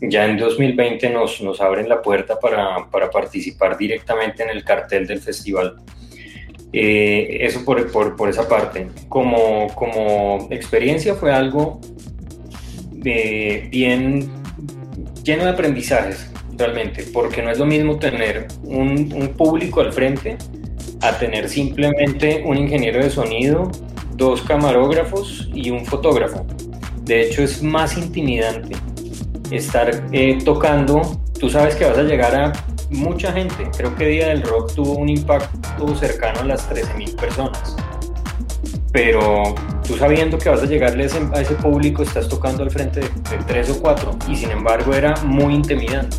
Ya en 2020 nos, nos abren la puerta para, para participar directamente en el cartel del festival. Eh, eso por, por, por, esa parte. Como, como experiencia fue algo eh, bien lleno de aprendizajes, realmente, porque no es lo mismo tener un, un público al frente a tener simplemente un ingeniero de sonido, dos camarógrafos y un fotógrafo. De hecho, es más intimidante estar eh, tocando. Tú sabes que vas a llegar a mucha gente. Creo que Día del Rock tuvo un impacto cercano a las 13.000 personas. Pero tú sabiendo que vas a llegarle a ese, público, estás tocando al frente de, tres o cuatro y sin embargo era muy intimidante.